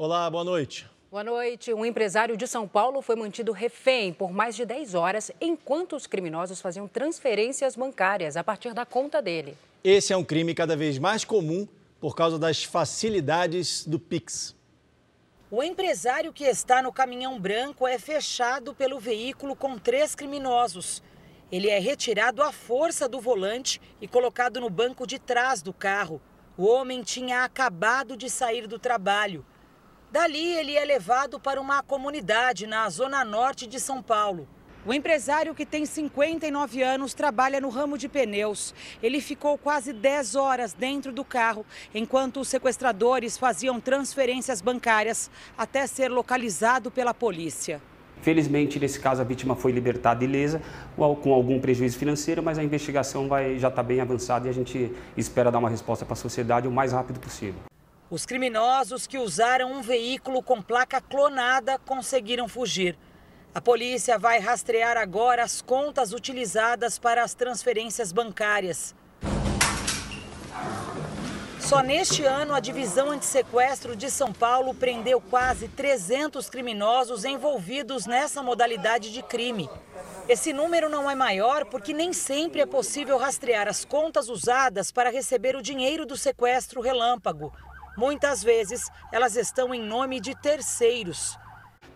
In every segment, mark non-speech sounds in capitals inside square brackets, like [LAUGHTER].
Olá, boa noite. Boa noite. Um empresário de São Paulo foi mantido refém por mais de 10 horas enquanto os criminosos faziam transferências bancárias a partir da conta dele. Esse é um crime cada vez mais comum por causa das facilidades do Pix. O empresário que está no caminhão branco é fechado pelo veículo com três criminosos. Ele é retirado à força do volante e colocado no banco de trás do carro. O homem tinha acabado de sair do trabalho. Dali, ele é levado para uma comunidade na zona norte de São Paulo. O empresário, que tem 59 anos, trabalha no ramo de pneus. Ele ficou quase 10 horas dentro do carro, enquanto os sequestradores faziam transferências bancárias até ser localizado pela polícia. Felizmente, nesse caso, a vítima foi libertada ilesa, com algum prejuízo financeiro, mas a investigação vai, já está bem avançada e a gente espera dar uma resposta para a sociedade o mais rápido possível. Os criminosos que usaram um veículo com placa clonada conseguiram fugir. A polícia vai rastrear agora as contas utilizadas para as transferências bancárias. Só neste ano, a Divisão Antissequestro de São Paulo prendeu quase 300 criminosos envolvidos nessa modalidade de crime. Esse número não é maior porque nem sempre é possível rastrear as contas usadas para receber o dinheiro do sequestro relâmpago. Muitas vezes, elas estão em nome de terceiros.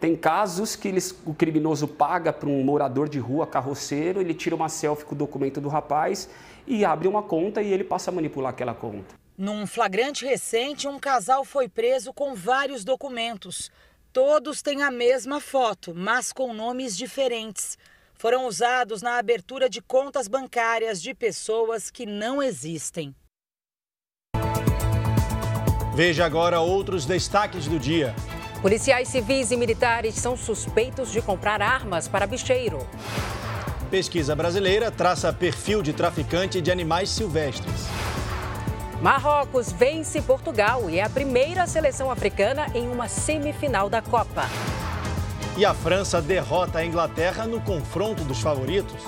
Tem casos que eles, o criminoso paga para um morador de rua, carroceiro, ele tira uma selfie com o documento do rapaz e abre uma conta e ele passa a manipular aquela conta. Num flagrante recente, um casal foi preso com vários documentos. Todos têm a mesma foto, mas com nomes diferentes. Foram usados na abertura de contas bancárias de pessoas que não existem. Veja agora outros destaques do dia. Policiais civis e militares são suspeitos de comprar armas para bicheiro. Pesquisa brasileira traça perfil de traficante de animais silvestres. Marrocos vence Portugal e é a primeira seleção africana em uma semifinal da Copa. E a França derrota a Inglaterra no confronto dos favoritos.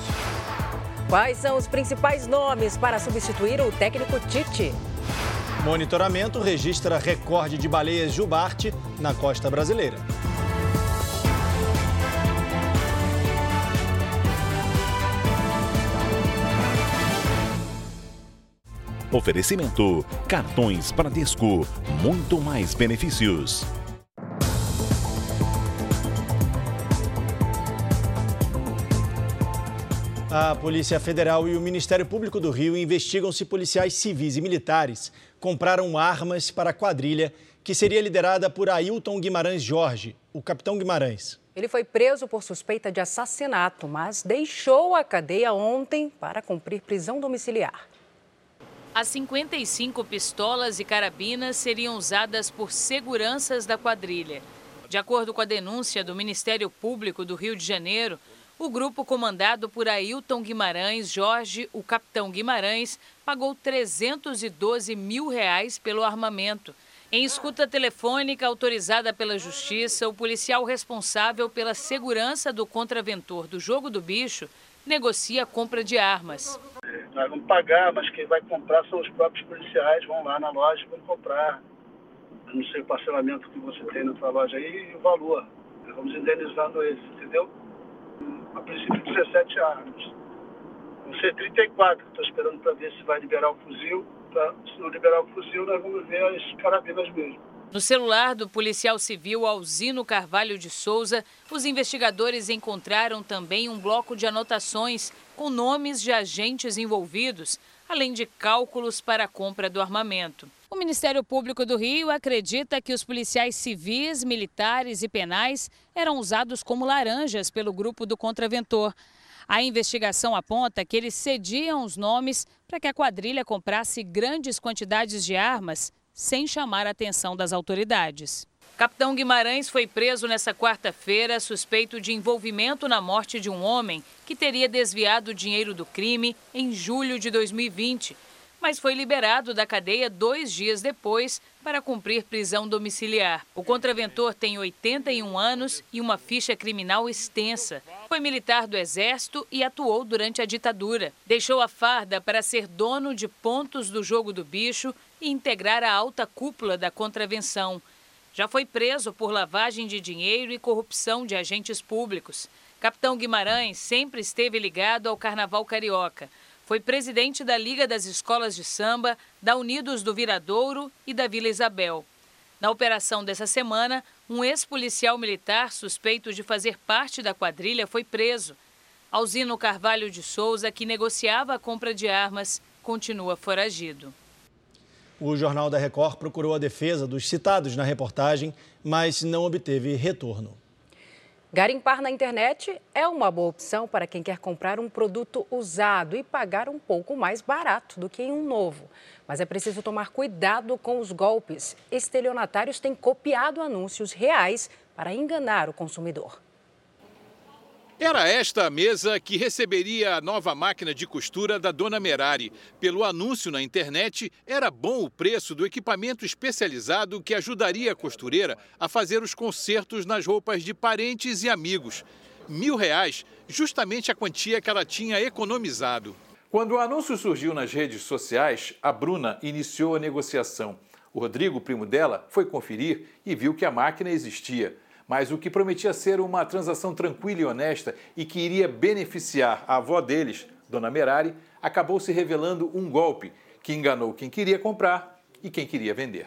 Quais são os principais nomes para substituir o técnico Tite? Monitoramento registra recorde de baleias jubarte na costa brasileira. Oferecimento: cartões Bradesco, muito mais benefícios. A Polícia Federal e o Ministério Público do Rio investigam se policiais civis e militares compraram armas para a quadrilha que seria liderada por Ailton Guimarães Jorge, o capitão Guimarães. Ele foi preso por suspeita de assassinato, mas deixou a cadeia ontem para cumprir prisão domiciliar. As 55 pistolas e carabinas seriam usadas por seguranças da quadrilha. De acordo com a denúncia do Ministério Público do Rio de Janeiro, o grupo comandado por Ailton Guimarães Jorge, o capitão Guimarães, pagou 312 mil reais pelo armamento. Em escuta telefônica autorizada pela Justiça, o policial responsável pela segurança do contraventor do Jogo do Bicho negocia a compra de armas. Nós vamos pagar, mas quem vai comprar são os próprios policiais, vão lá na loja e vão comprar. Não sei o parcelamento que você tem na sua loja aí e o valor. Nós vamos indenizando eles, entendeu? A princípio 17 armas. Vão ser 34, estou esperando para ver se vai liberar o fuzil. Se não liberar o fuzil, nós vamos ver as carabinas mesmo. No celular do policial civil Alzino Carvalho de Souza, os investigadores encontraram também um bloco de anotações com nomes de agentes envolvidos, além de cálculos para a compra do armamento. O Ministério Público do Rio acredita que os policiais civis, militares e penais eram usados como laranjas pelo grupo do contraventor. A investigação aponta que eles cediam os nomes para que a quadrilha comprasse grandes quantidades de armas sem chamar a atenção das autoridades. Capitão Guimarães foi preso nesta quarta-feira suspeito de envolvimento na morte de um homem que teria desviado o dinheiro do crime em julho de 2020 mas foi liberado da cadeia dois dias depois para cumprir prisão domiciliar. O contraventor tem 81 anos e uma ficha criminal extensa. Foi militar do Exército e atuou durante a ditadura. Deixou a farda para ser dono de pontos do jogo do bicho e integrar a alta cúpula da contravenção. já foi preso por lavagem de dinheiro e corrupção de agentes públicos. Capitão Guimarães sempre esteve ligado ao Carnaval Carioca. Foi presidente da Liga das Escolas de Samba, da Unidos do Viradouro e da Vila Isabel. Na operação dessa semana, um ex-policial militar suspeito de fazer parte da quadrilha foi preso. Alzino Carvalho de Souza, que negociava a compra de armas, continua foragido. O Jornal da Record procurou a defesa dos citados na reportagem, mas não obteve retorno. Garimpar na internet é uma boa opção para quem quer comprar um produto usado e pagar um pouco mais barato do que em um novo. Mas é preciso tomar cuidado com os golpes. Estelionatários têm copiado anúncios reais para enganar o consumidor. Era esta a mesa que receberia a nova máquina de costura da dona Merari. Pelo anúncio na internet, era bom o preço do equipamento especializado que ajudaria a costureira a fazer os consertos nas roupas de parentes e amigos. Mil reais, justamente a quantia que ela tinha economizado. Quando o anúncio surgiu nas redes sociais, a Bruna iniciou a negociação. O Rodrigo, primo dela, foi conferir e viu que a máquina existia mas o que prometia ser uma transação tranquila e honesta e que iria beneficiar a avó deles, Dona Merari, acabou se revelando um golpe que enganou quem queria comprar e quem queria vender.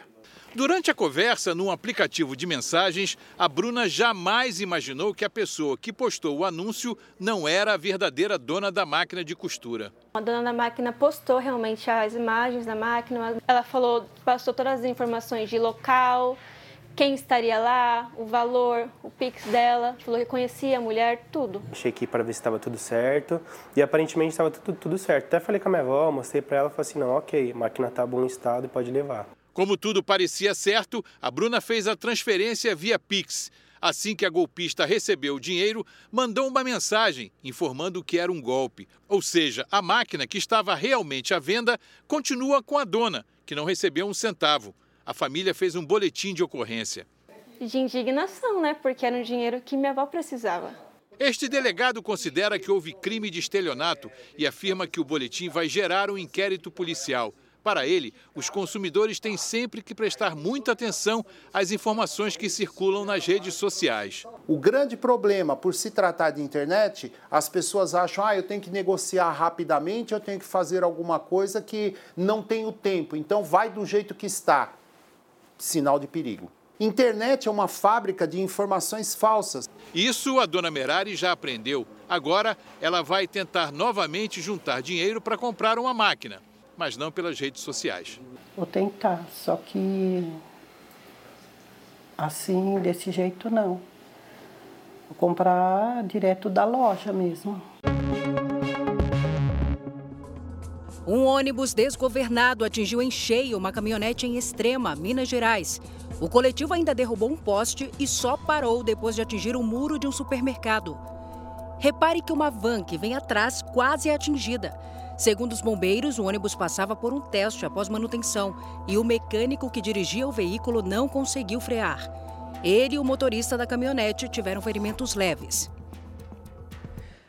Durante a conversa num aplicativo de mensagens, a Bruna jamais imaginou que a pessoa que postou o anúncio não era a verdadeira dona da máquina de costura. A dona da máquina postou realmente as imagens da máquina. Ela falou, passou todas as informações de local, quem estaria lá, o valor, o Pix dela, falou que conhecia a mulher, tudo. Achei aqui para ver se estava tudo certo e aparentemente estava tudo, tudo certo. Até falei com a minha avó, mostrei para ela, falei assim, não, ok, a máquina está em bom estado e pode levar. Como tudo parecia certo, a Bruna fez a transferência via Pix. Assim que a golpista recebeu o dinheiro, mandou uma mensagem informando que era um golpe. Ou seja, a máquina que estava realmente à venda continua com a dona, que não recebeu um centavo a família fez um boletim de ocorrência. De indignação, né? Porque era um dinheiro que minha avó precisava. Este delegado considera que houve crime de estelionato e afirma que o boletim vai gerar um inquérito policial. Para ele, os consumidores têm sempre que prestar muita atenção às informações que circulam nas redes sociais. O grande problema, por se tratar de internet, as pessoas acham, ah, eu tenho que negociar rapidamente, eu tenho que fazer alguma coisa que não tenho tempo, então vai do jeito que está sinal de perigo. Internet é uma fábrica de informações falsas. Isso a dona Merari já aprendeu. Agora ela vai tentar novamente juntar dinheiro para comprar uma máquina, mas não pelas redes sociais. Vou tentar, só que assim, desse jeito não. Vou comprar direto da loja mesmo. Um ônibus desgovernado atingiu em cheio uma caminhonete em Extrema, Minas Gerais. O coletivo ainda derrubou um poste e só parou depois de atingir o muro de um supermercado. Repare que uma van que vem atrás quase é atingida. Segundo os bombeiros, o ônibus passava por um teste após manutenção e o mecânico que dirigia o veículo não conseguiu frear. Ele e o motorista da caminhonete tiveram ferimentos leves.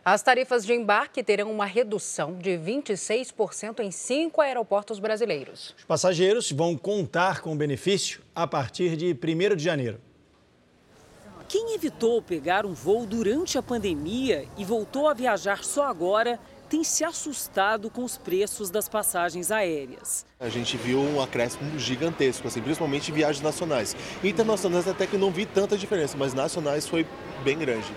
As tarifas de embarque terão uma redução de 26% em cinco aeroportos brasileiros. Os passageiros vão contar com o benefício a partir de 1 de janeiro. Quem evitou pegar um voo durante a pandemia e voltou a viajar só agora tem se assustado com os preços das passagens aéreas. A gente viu um acréscimo gigantesco, assim, principalmente em viagens nacionais. Internacionais até que não vi tanta diferença, mas nacionais foi bem grande.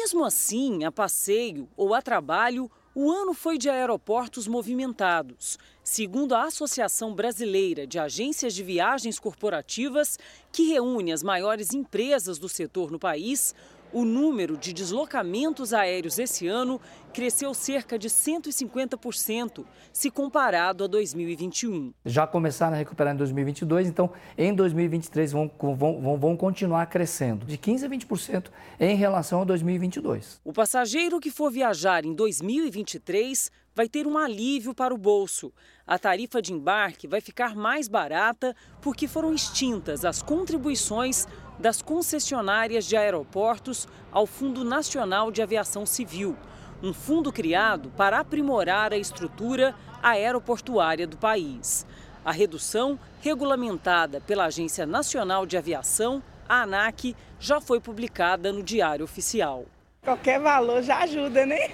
Mesmo assim, a passeio ou a trabalho, o ano foi de aeroportos movimentados. Segundo a Associação Brasileira de Agências de Viagens Corporativas, que reúne as maiores empresas do setor no país, o número de deslocamentos aéreos esse ano cresceu cerca de 150%, se comparado a 2021. Já começaram a recuperar em 2022, então em 2023 vão, vão, vão continuar crescendo, de 15% a 20% em relação a 2022. O passageiro que for viajar em 2023 vai ter um alívio para o bolso. A tarifa de embarque vai ficar mais barata porque foram extintas as contribuições das concessionárias de aeroportos ao Fundo Nacional de Aviação Civil, um fundo criado para aprimorar a estrutura aeroportuária do país. A redução, regulamentada pela Agência Nacional de Aviação, a ANAC, já foi publicada no Diário Oficial. Qualquer valor já ajuda, né?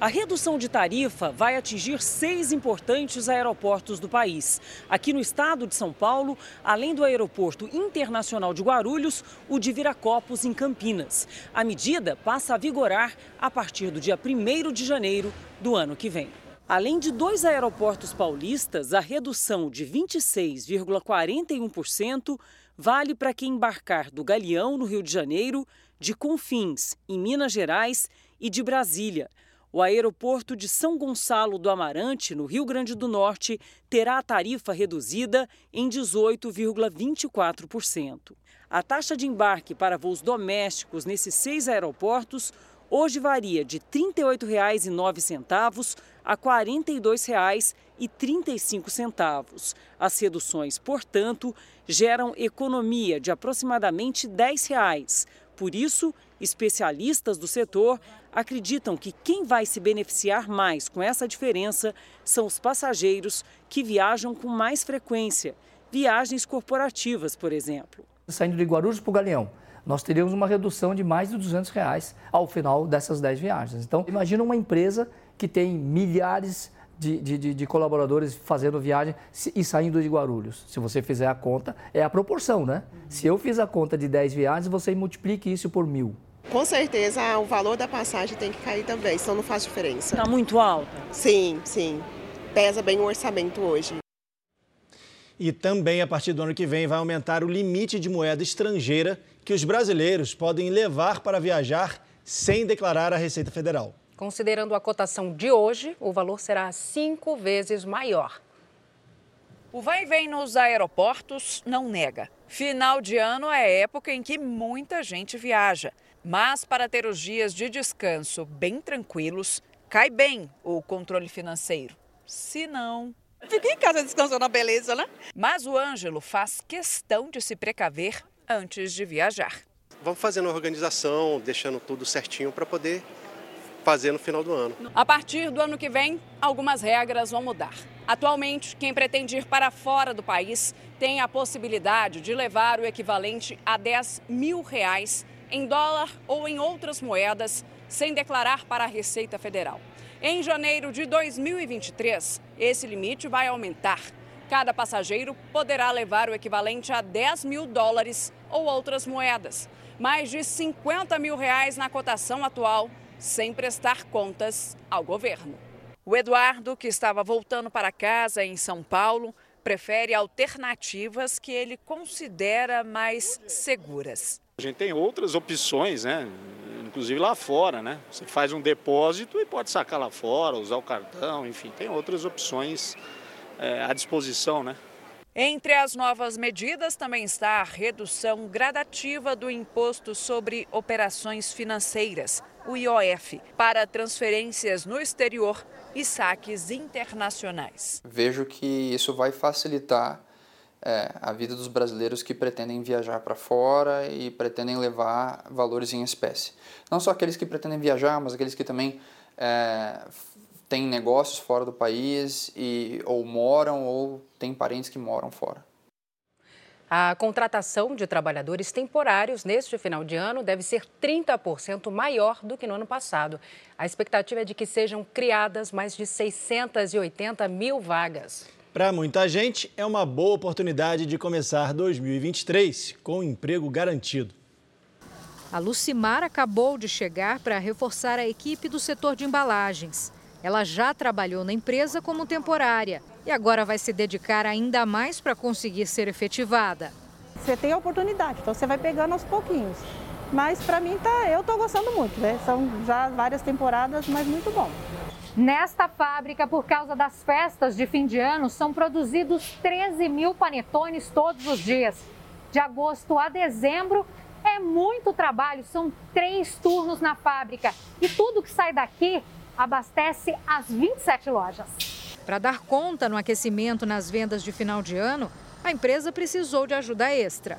A redução de tarifa vai atingir seis importantes aeroportos do país. Aqui no estado de São Paulo, além do Aeroporto Internacional de Guarulhos, o de Viracopos, em Campinas. A medida passa a vigorar a partir do dia 1 de janeiro do ano que vem. Além de dois aeroportos paulistas, a redução de 26,41% vale para quem embarcar do Galeão, no Rio de Janeiro, de Confins, em Minas Gerais, e de Brasília. O aeroporto de São Gonçalo do Amarante, no Rio Grande do Norte, terá a tarifa reduzida em 18,24%. A taxa de embarque para voos domésticos nesses seis aeroportos hoje varia de R$ 38,09 a R$ 42,35. As reduções, portanto, geram economia de aproximadamente 10 reais. Por isso, especialistas do setor acreditam que quem vai se beneficiar mais com essa diferença são os passageiros que viajam com mais frequência, viagens corporativas, por exemplo. Saindo de Guarulhos para o Galeão, nós teríamos uma redução de mais de 200 reais ao final dessas 10 viagens. Então, imagina uma empresa que tem milhares de, de, de, colaboradores fazendo viagem e saindo de Guarulhos. Se você fizer a conta, é a proporção, né? Se eu fiz a conta de 10 viagens, você multiplique isso por mil. Com certeza, o valor da passagem tem que cair também, senão não faz diferença. Está muito alta? Sim, sim. Pesa bem o orçamento hoje. E também, a partir do ano que vem, vai aumentar o limite de moeda estrangeira que os brasileiros podem levar para viajar sem declarar à Receita Federal. Considerando a cotação de hoje, o valor será cinco vezes maior. O vai e vem nos aeroportos não nega. Final de ano é época em que muita gente viaja. Mas para ter os dias de descanso bem tranquilos, cai bem o controle financeiro. Se não. Fica em casa descansando a beleza, né? Mas o Ângelo faz questão de se precaver antes de viajar. Vamos fazendo a organização, deixando tudo certinho para poder fazer no final do ano. A partir do ano que vem, algumas regras vão mudar. Atualmente, quem pretende ir para fora do país tem a possibilidade de levar o equivalente a 10 mil reais em dólar ou em outras moedas, sem declarar para a Receita Federal. Em janeiro de 2023, esse limite vai aumentar. Cada passageiro poderá levar o equivalente a 10 mil dólares ou outras moedas, mais de 50 mil reais na cotação atual, sem prestar contas ao governo. O Eduardo, que estava voltando para casa em São Paulo, prefere alternativas que ele considera mais seguras. A gente tem outras opções, né? Inclusive lá fora, né? Você faz um depósito e pode sacar lá fora, usar o cartão, enfim, tem outras opções é, à disposição, né? Entre as novas medidas também está a redução gradativa do imposto sobre operações financeiras, o IOF, para transferências no exterior e saques internacionais. Vejo que isso vai facilitar é, a vida dos brasileiros que pretendem viajar para fora e pretendem levar valores em espécie. Não só aqueles que pretendem viajar, mas aqueles que também é, têm negócios fora do país e ou moram ou têm parentes que moram fora. A contratação de trabalhadores temporários neste final de ano deve ser 30% maior do que no ano passado. A expectativa é de que sejam criadas mais de 680 mil vagas. Para muita gente, é uma boa oportunidade de começar 2023 com um emprego garantido. A Lucimar acabou de chegar para reforçar a equipe do setor de embalagens. Ela já trabalhou na empresa como temporária e agora vai se dedicar ainda mais para conseguir ser efetivada. Você tem a oportunidade, então você vai pegando aos pouquinhos. Mas para mim tá, eu estou gostando muito, né? São já várias temporadas, mas muito bom. Nesta fábrica, por causa das festas de fim de ano, são produzidos 13 mil panetones todos os dias. De agosto a dezembro, é muito trabalho, são três turnos na fábrica. E tudo que sai daqui abastece as 27 lojas. Para dar conta no aquecimento nas vendas de final de ano, a empresa precisou de ajuda extra.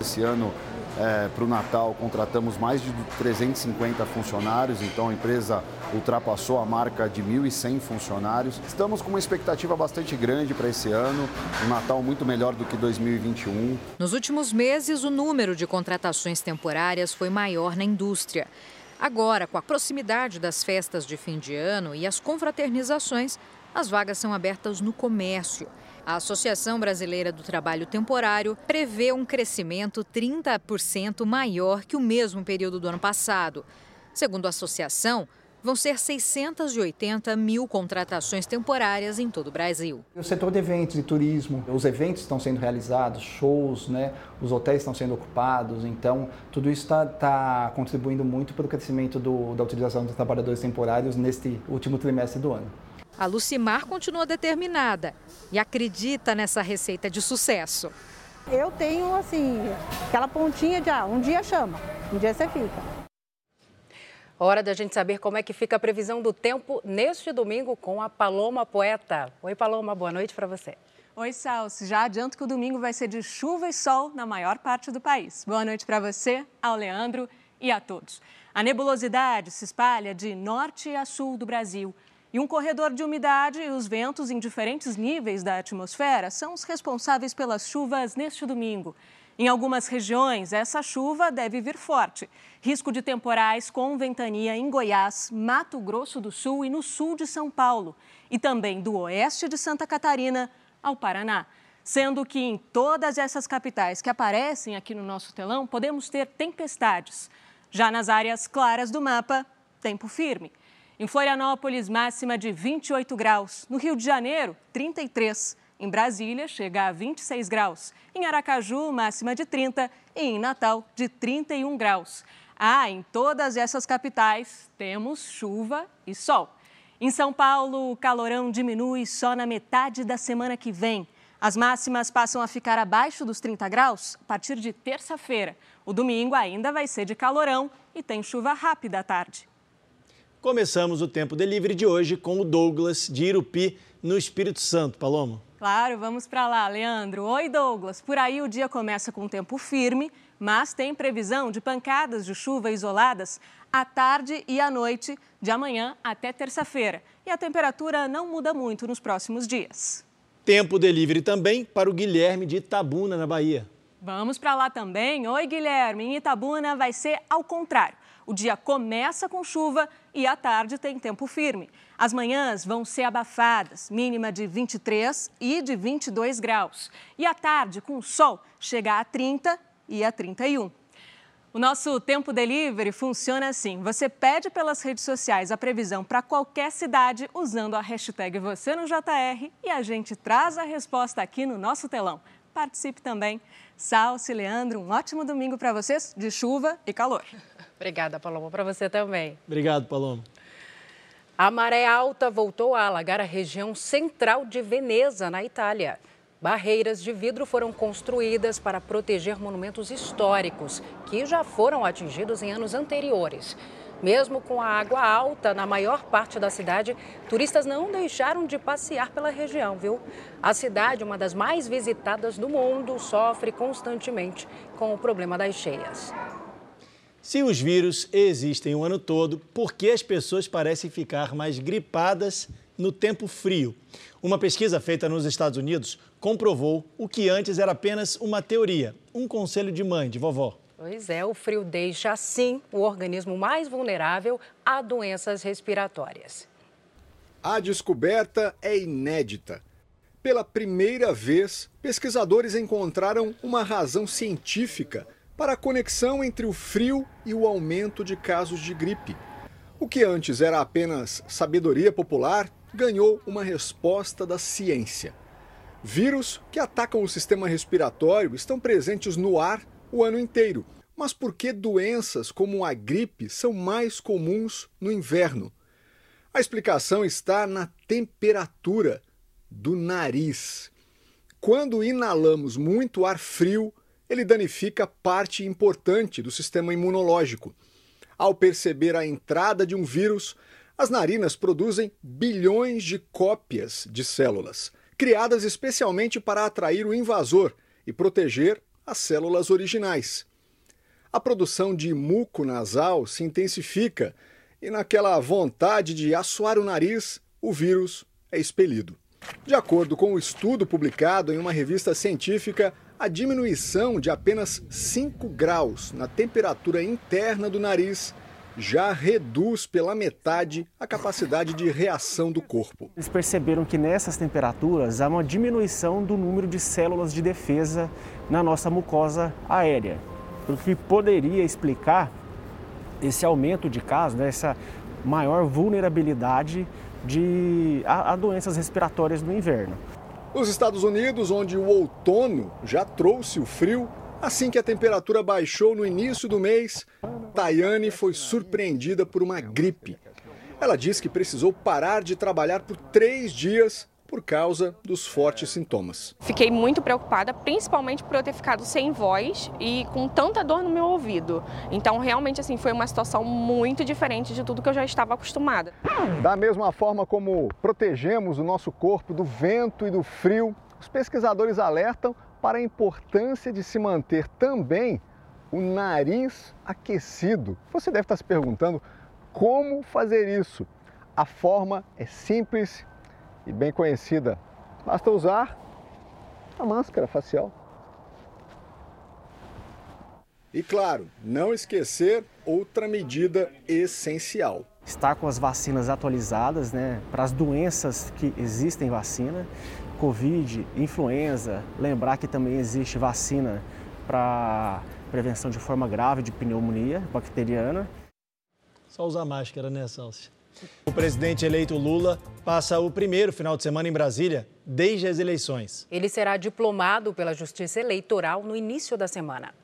Esse ano é, para o Natal contratamos mais de 350 funcionários, então a empresa ultrapassou a marca de 1.100 funcionários. Estamos com uma expectativa bastante grande para esse ano, um Natal muito melhor do que 2021. Nos últimos meses, o número de contratações temporárias foi maior na indústria. Agora, com a proximidade das festas de fim de ano e as confraternizações, as vagas são abertas no comércio. A Associação Brasileira do Trabalho Temporário prevê um crescimento 30% maior que o mesmo período do ano passado. Segundo a associação, vão ser 680 mil contratações temporárias em todo o Brasil. O setor de eventos e turismo, os eventos estão sendo realizados, shows, né? os hotéis estão sendo ocupados, então tudo isso está tá contribuindo muito para o crescimento do, da utilização dos trabalhadores temporários neste último trimestre do ano. A Lucimar continua determinada e acredita nessa receita de sucesso. Eu tenho, assim, aquela pontinha de, ah, um dia chama, um dia você fica. Hora da gente saber como é que fica a previsão do tempo neste domingo com a Paloma Poeta. Oi, Paloma, boa noite para você. Oi, Salsi. Já adianto que o domingo vai ser de chuva e sol na maior parte do país. Boa noite para você, ao Leandro e a todos. A nebulosidade se espalha de norte a sul do Brasil. E um corredor de umidade e os ventos em diferentes níveis da atmosfera são os responsáveis pelas chuvas neste domingo. Em algumas regiões, essa chuva deve vir forte. Risco de temporais com ventania em Goiás, Mato Grosso do Sul e no sul de São Paulo. E também do oeste de Santa Catarina ao Paraná. Sendo que em todas essas capitais que aparecem aqui no nosso telão, podemos ter tempestades. Já nas áreas claras do mapa, tempo firme. Em Florianópolis, máxima de 28 graus. No Rio de Janeiro, 33. Em Brasília, chega a 26 graus. Em Aracaju, máxima de 30. E em Natal, de 31 graus. Ah, em todas essas capitais, temos chuva e sol. Em São Paulo, o calorão diminui só na metade da semana que vem. As máximas passam a ficar abaixo dos 30 graus a partir de terça-feira. O domingo ainda vai ser de calorão e tem chuva rápida à tarde. Começamos o Tempo Delivery de hoje com o Douglas de Irupi, no Espírito Santo. Paloma. Claro, vamos para lá, Leandro. Oi, Douglas. Por aí o dia começa com tempo firme, mas tem previsão de pancadas de chuva isoladas à tarde e à noite, de amanhã até terça-feira. E a temperatura não muda muito nos próximos dias. Tempo Delivery também para o Guilherme de Itabuna, na Bahia. Vamos para lá também. Oi, Guilherme. Em Itabuna vai ser ao contrário. O dia começa com chuva e à tarde tem tempo firme. As manhãs vão ser abafadas, mínima de 23 e de 22 graus. E à tarde, com o sol, chega a 30 e a 31. O nosso tempo delivery funciona assim: você pede pelas redes sociais a previsão para qualquer cidade usando a hashtag você no JR e a gente traz a resposta aqui no nosso telão. Participe também. Salce, Leandro, um ótimo domingo para vocês de chuva e calor. [LAUGHS] Obrigada, Paloma. Para você também. Obrigado, Paloma. A maré alta voltou a alagar a região central de Veneza, na Itália. Barreiras de vidro foram construídas para proteger monumentos históricos que já foram atingidos em anos anteriores. Mesmo com a água alta na maior parte da cidade, turistas não deixaram de passear pela região, viu? A cidade, uma das mais visitadas do mundo, sofre constantemente com o problema das cheias. Se os vírus existem o ano todo, por que as pessoas parecem ficar mais gripadas no tempo frio? Uma pesquisa feita nos Estados Unidos comprovou o que antes era apenas uma teoria, um conselho de mãe, de vovó. Pois é, o frio deixa assim o organismo mais vulnerável a doenças respiratórias. A descoberta é inédita. Pela primeira vez, pesquisadores encontraram uma razão científica para a conexão entre o frio e o aumento de casos de gripe. O que antes era apenas sabedoria popular ganhou uma resposta da ciência. Vírus que atacam o sistema respiratório estão presentes no ar o ano inteiro. Mas por que doenças como a gripe são mais comuns no inverno? A explicação está na temperatura do nariz. Quando inalamos muito ar frio, ele danifica parte importante do sistema imunológico. Ao perceber a entrada de um vírus, as narinas produzem bilhões de cópias de células, criadas especialmente para atrair o invasor e proteger as células originais. a produção de muco nasal se intensifica e, naquela vontade de assoar o nariz, o vírus é expelido. De acordo com o um estudo publicado em uma revista científica, a diminuição de apenas 5 graus na temperatura interna do nariz já reduz pela metade a capacidade de reação do corpo. Eles perceberam que nessas temperaturas há uma diminuição do número de células de defesa na nossa mucosa aérea, o que poderia explicar esse aumento de casos, né, essa maior vulnerabilidade de, a, a doenças respiratórias no inverno. Nos Estados Unidos, onde o outono já trouxe o frio, assim que a temperatura baixou no início do mês, Tayane foi surpreendida por uma gripe. Ela diz que precisou parar de trabalhar por três dias por causa dos fortes sintomas. Fiquei muito preocupada, principalmente por eu ter ficado sem voz e com tanta dor no meu ouvido. Então, realmente, assim, foi uma situação muito diferente de tudo que eu já estava acostumada. Da mesma forma como protegemos o nosso corpo do vento e do frio, os pesquisadores alertam para a importância de se manter também o nariz aquecido. Você deve estar se perguntando como fazer isso. A forma é simples e bem conhecida. Basta usar a máscara facial. E claro, não esquecer outra medida essencial. Estar com as vacinas atualizadas né, para as doenças que existem vacina, Covid, influenza, lembrar que também existe vacina para prevenção de forma grave de pneumonia bacteriana. Só usar máscara, né, Salsi? O presidente eleito Lula passa o primeiro final de semana em Brasília desde as eleições. Ele será diplomado pela Justiça Eleitoral no início da semana.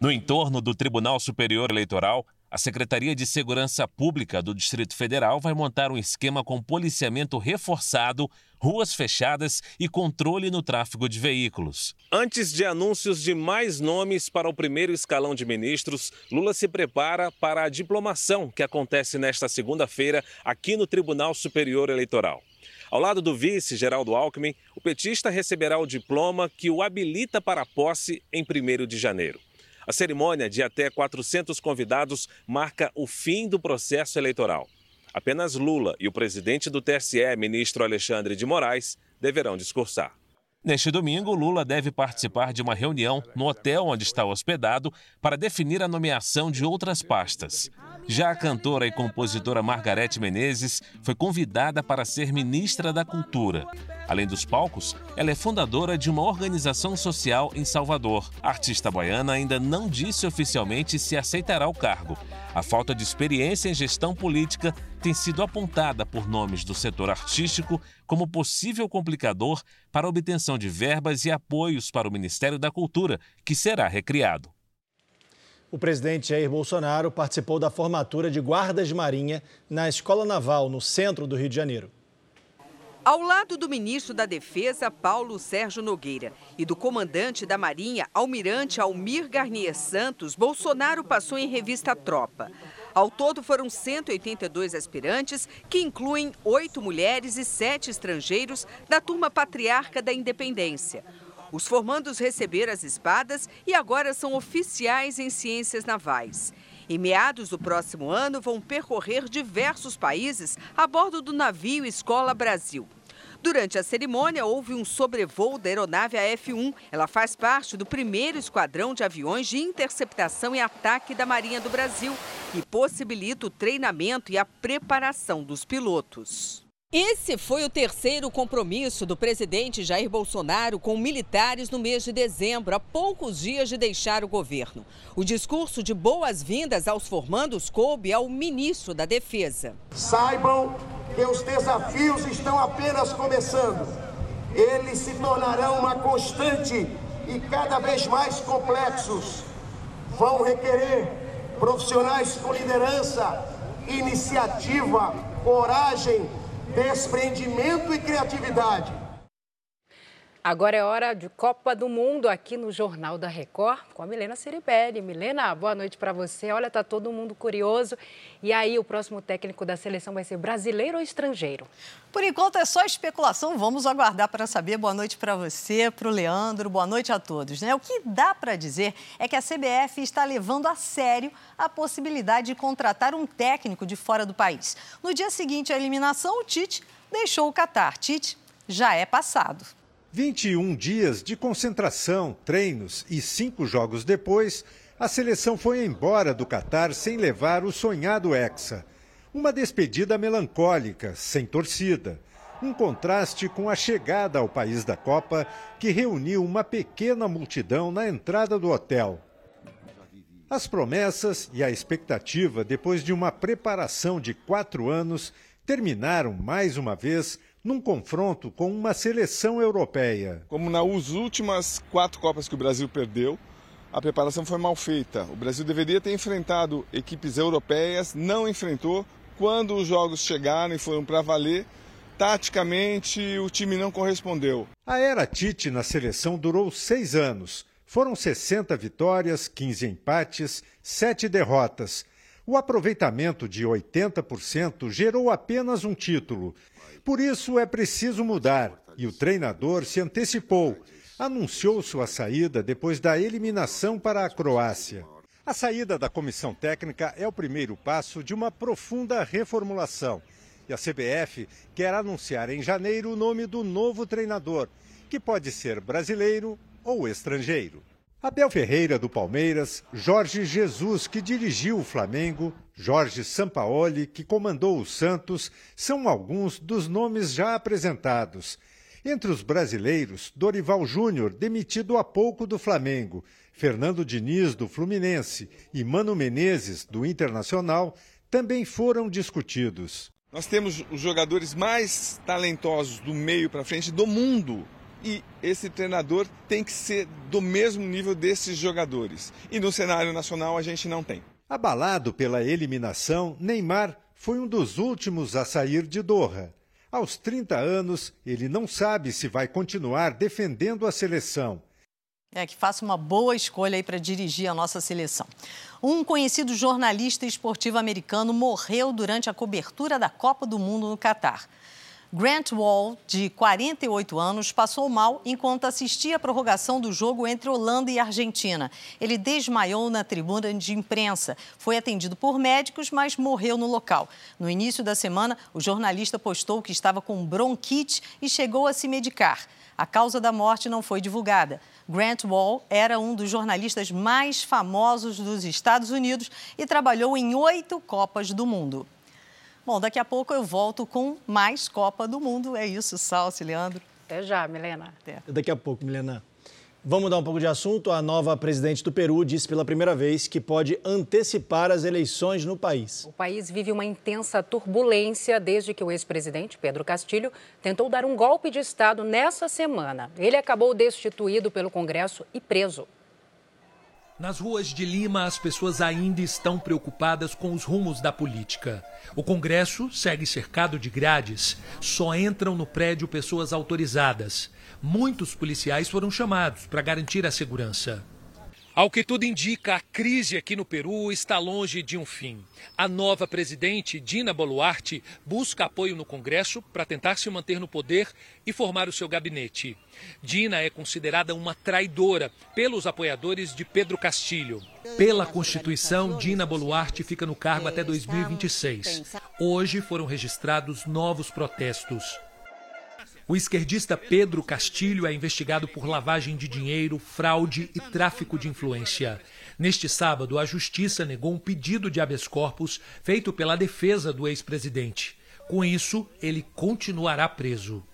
No entorno do Tribunal Superior Eleitoral, a Secretaria de Segurança Pública do Distrito Federal vai montar um esquema com policiamento reforçado, ruas fechadas e controle no tráfego de veículos. Antes de anúncios de mais nomes para o primeiro escalão de ministros, Lula se prepara para a diplomação que acontece nesta segunda-feira aqui no Tribunal Superior Eleitoral. Ao lado do vice, Geraldo Alckmin, o petista receberá o diploma que o habilita para a posse em 1 de janeiro. A cerimônia, de até 400 convidados, marca o fim do processo eleitoral. Apenas Lula e o presidente do TSE, ministro Alexandre de Moraes, deverão discursar. Neste domingo, Lula deve participar de uma reunião no hotel onde está hospedado para definir a nomeação de outras pastas. Já a cantora e compositora Margarete Menezes foi convidada para ser ministra da Cultura. Além dos palcos, ela é fundadora de uma organização social em Salvador. A artista baiana ainda não disse oficialmente se aceitará o cargo. A falta de experiência em gestão política tem sido apontada por nomes do setor artístico como possível complicador para a obtenção de verbas e apoios para o Ministério da Cultura, que será recriado. O presidente Jair Bolsonaro participou da formatura de guardas de marinha na Escola Naval, no centro do Rio de Janeiro. Ao lado do ministro da Defesa, Paulo Sérgio Nogueira, e do comandante da Marinha, almirante Almir Garnier Santos, Bolsonaro passou em revista a tropa. Ao todo, foram 182 aspirantes, que incluem oito mulheres e sete estrangeiros da turma patriarca da Independência. Os formandos receberam as espadas e agora são oficiais em ciências navais. Em meados do próximo ano, vão percorrer diversos países a bordo do navio Escola Brasil. Durante a cerimônia, houve um sobrevoo da aeronave AF-1. Ela faz parte do primeiro esquadrão de aviões de interceptação e ataque da Marinha do Brasil e possibilita o treinamento e a preparação dos pilotos. Esse foi o terceiro compromisso do presidente Jair Bolsonaro com militares no mês de dezembro, a poucos dias de deixar o governo. O discurso de boas-vindas aos formandos coube ao ministro da Defesa. Saibam que os desafios estão apenas começando. Eles se tornarão uma constante e cada vez mais complexos. Vão requerer profissionais com liderança, iniciativa, coragem desprendimento e criatividade. Agora é hora de Copa do Mundo aqui no Jornal da Record com a Milena Ceribelli. Milena, boa noite para você. Olha, tá todo mundo curioso. E aí, o próximo técnico da seleção vai ser brasileiro ou estrangeiro? Por enquanto é só especulação. Vamos aguardar para saber. Boa noite para você, para o Leandro. Boa noite a todos. Né? O que dá para dizer é que a CBF está levando a sério a possibilidade de contratar um técnico de fora do país. No dia seguinte à eliminação, o Tite deixou o Catar. Tite já é passado. 21 dias de concentração, treinos e cinco jogos depois, a seleção foi embora do Catar sem levar o sonhado Hexa. Uma despedida melancólica, sem torcida. Um contraste com a chegada ao país da Copa, que reuniu uma pequena multidão na entrada do hotel. As promessas e a expectativa, depois de uma preparação de quatro anos, terminaram mais uma vez num confronto com uma seleção europeia. Como nas últimas quatro Copas que o Brasil perdeu, a preparação foi mal feita. O Brasil deveria ter enfrentado equipes europeias, não enfrentou. Quando os jogos chegaram e foram para valer, taticamente o time não correspondeu. A era Tite na seleção durou seis anos. Foram 60 vitórias, 15 empates, 7 derrotas. O aproveitamento de 80% gerou apenas um título. Por isso é preciso mudar. E o treinador se antecipou. Anunciou sua saída depois da eliminação para a Croácia. A saída da comissão técnica é o primeiro passo de uma profunda reformulação. E a CBF quer anunciar em janeiro o nome do novo treinador, que pode ser brasileiro ou estrangeiro. Abel Ferreira do Palmeiras, Jorge Jesus, que dirigiu o Flamengo, Jorge Sampaoli, que comandou o Santos, são alguns dos nomes já apresentados. Entre os brasileiros, Dorival Júnior, demitido há pouco do Flamengo, Fernando Diniz, do Fluminense, e Mano Menezes, do Internacional, também foram discutidos. Nós temos os jogadores mais talentosos do meio para frente do mundo e esse treinador tem que ser do mesmo nível desses jogadores. E no cenário nacional a gente não tem. Abalado pela eliminação, Neymar foi um dos últimos a sair de Doha. Aos 30 anos, ele não sabe se vai continuar defendendo a seleção. É, que faça uma boa escolha aí para dirigir a nossa seleção. Um conhecido jornalista esportivo americano morreu durante a cobertura da Copa do Mundo no Catar. Grant Wall, de 48 anos, passou mal enquanto assistia a prorrogação do jogo entre Holanda e Argentina. Ele desmaiou na tribuna de imprensa. Foi atendido por médicos, mas morreu no local. No início da semana, o jornalista postou que estava com bronquite e chegou a se medicar. A causa da morte não foi divulgada. Grant Wall era um dos jornalistas mais famosos dos Estados Unidos e trabalhou em oito Copas do Mundo. Bom, daqui a pouco eu volto com mais Copa do Mundo. É isso, Salsi, Leandro. Até já, Milena. Até. Daqui a pouco, Milena. Vamos mudar um pouco de assunto. A nova presidente do Peru disse pela primeira vez que pode antecipar as eleições no país. O país vive uma intensa turbulência desde que o ex-presidente Pedro Castilho tentou dar um golpe de Estado nessa semana. Ele acabou destituído pelo Congresso e preso. Nas ruas de Lima, as pessoas ainda estão preocupadas com os rumos da política. O Congresso segue cercado de grades. Só entram no prédio pessoas autorizadas. Muitos policiais foram chamados para garantir a segurança. Ao que tudo indica, a crise aqui no Peru está longe de um fim. A nova presidente, Dina Boluarte, busca apoio no Congresso para tentar se manter no poder e formar o seu gabinete. Dina é considerada uma traidora pelos apoiadores de Pedro Castilho. Pela Constituição, Dina Boluarte fica no cargo até 2026. Hoje foram registrados novos protestos. O esquerdista Pedro Castilho é investigado por lavagem de dinheiro, fraude e tráfico de influência. Neste sábado, a justiça negou um pedido de habeas corpus feito pela defesa do ex-presidente. Com isso, ele continuará preso.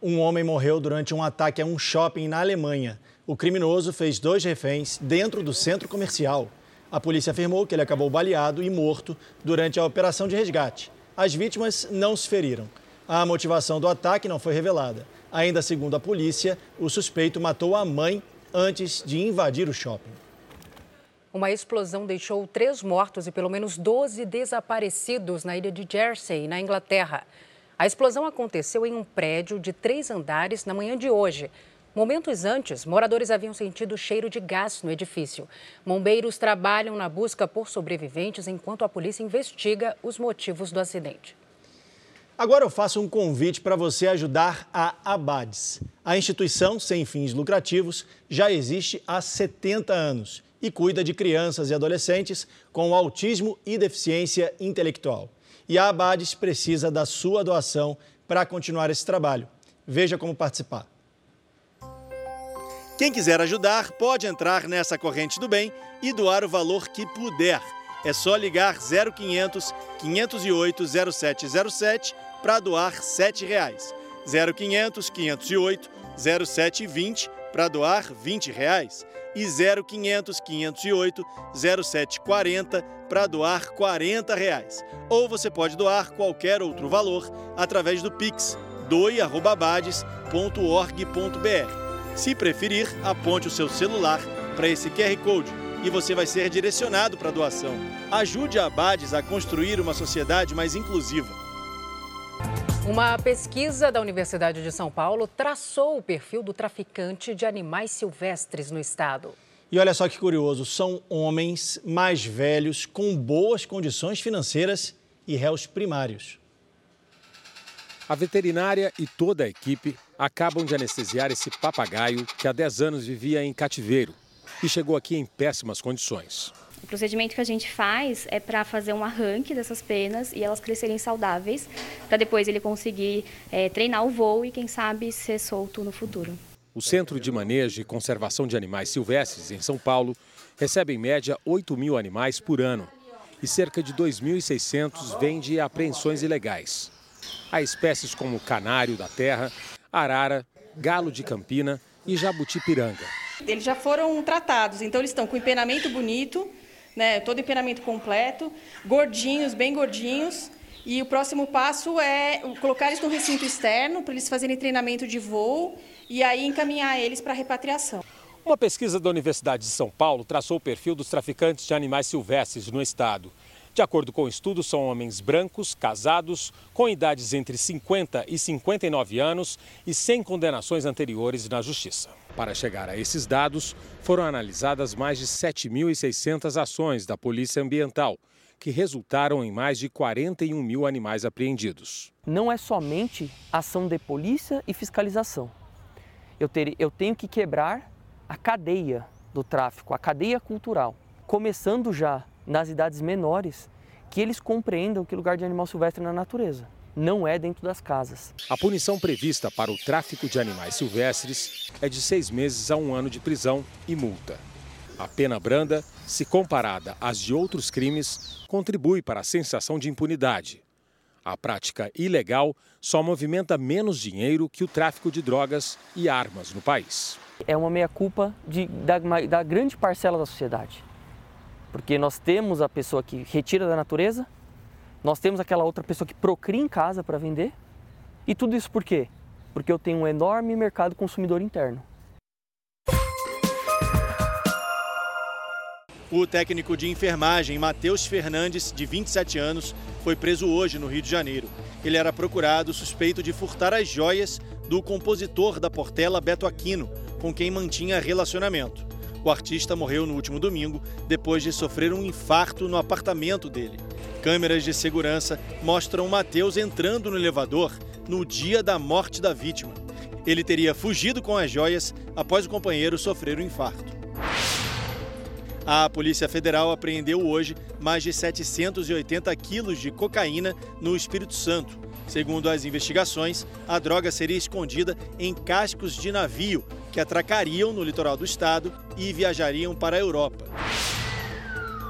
Um homem morreu durante um ataque a um shopping na Alemanha. O criminoso fez dois reféns dentro do centro comercial. A polícia afirmou que ele acabou baleado e morto durante a operação de resgate. As vítimas não se feriram. A motivação do ataque não foi revelada. Ainda segundo a polícia, o suspeito matou a mãe antes de invadir o shopping. Uma explosão deixou três mortos e pelo menos 12 desaparecidos na ilha de Jersey, na Inglaterra. A explosão aconteceu em um prédio de três andares na manhã de hoje. Momentos antes, moradores haviam sentido cheiro de gás no edifício. Bombeiros trabalham na busca por sobreviventes enquanto a polícia investiga os motivos do acidente. Agora eu faço um convite para você ajudar a Abades. A instituição sem fins lucrativos já existe há 70 anos e cuida de crianças e adolescentes com autismo e deficiência intelectual. E a Abades precisa da sua doação para continuar esse trabalho. Veja como participar. Quem quiser ajudar pode entrar nessa corrente do bem e doar o valor que puder. É só ligar 0500 508 0707 para doar R$ 7,00. 0500 508 0720 para doar 20,00 reais. e 0500 508 0740 para doar 40,00 reais. Ou você pode doar qualquer outro valor através do Pix doe@bades.org.br. Se preferir, aponte o seu celular para esse QR Code e você vai ser direcionado para a doação. Ajude a Abades a construir uma sociedade mais inclusiva. Uma pesquisa da Universidade de São Paulo traçou o perfil do traficante de animais silvestres no estado. E olha só que curioso, são homens mais velhos, com boas condições financeiras e réus primários. A veterinária e toda a equipe acabam de anestesiar esse papagaio que há 10 anos vivia em cativeiro e chegou aqui em péssimas condições. O procedimento que a gente faz é para fazer um arranque dessas penas e elas crescerem saudáveis, para depois ele conseguir é, treinar o voo e, quem sabe, ser solto no futuro. O Centro de Manejo e Conservação de Animais Silvestres, em São Paulo, recebe em média 8 mil animais por ano e cerca de 2.600 vêm de apreensões ilegais. Há espécies como canário da terra, arara, galo de campina e jabuti-piranga. Eles já foram tratados, então eles estão com empenamento bonito, né, todo empenamento completo, gordinhos, bem gordinhos. E o próximo passo é colocar eles no recinto externo para eles fazerem treinamento de voo e aí encaminhar eles para repatriação. Uma pesquisa da Universidade de São Paulo traçou o perfil dos traficantes de animais silvestres no estado. De acordo com o estudo, são homens brancos, casados, com idades entre 50 e 59 anos e sem condenações anteriores na justiça. Para chegar a esses dados, foram analisadas mais de 7.600 ações da Polícia Ambiental, que resultaram em mais de 41 mil animais apreendidos. Não é somente ação de polícia e fiscalização. Eu, ter, eu tenho que quebrar a cadeia do tráfico, a cadeia cultural, começando já nas idades menores, que eles compreendam que lugar de animal silvestre é na natureza não é dentro das casas. A punição prevista para o tráfico de animais silvestres é de seis meses a um ano de prisão e multa. A pena branda, se comparada às de outros crimes, contribui para a sensação de impunidade. A prática ilegal só movimenta menos dinheiro que o tráfico de drogas e armas no país. É uma meia-culpa da, da grande parcela da sociedade. Porque nós temos a pessoa que retira da natureza, nós temos aquela outra pessoa que procria em casa para vender. E tudo isso por quê? Porque eu tenho um enorme mercado consumidor interno. O técnico de enfermagem Matheus Fernandes, de 27 anos, foi preso hoje no Rio de Janeiro. Ele era procurado suspeito de furtar as joias do compositor da Portela Beto Aquino, com quem mantinha relacionamento. O artista morreu no último domingo depois de sofrer um infarto no apartamento dele. Câmeras de segurança mostram Mateus entrando no elevador no dia da morte da vítima. Ele teria fugido com as joias após o companheiro sofrer um infarto. A Polícia Federal apreendeu hoje mais de 780 quilos de cocaína no Espírito Santo. Segundo as investigações, a droga seria escondida em cascos de navio que atracariam no litoral do estado e viajariam para a Europa.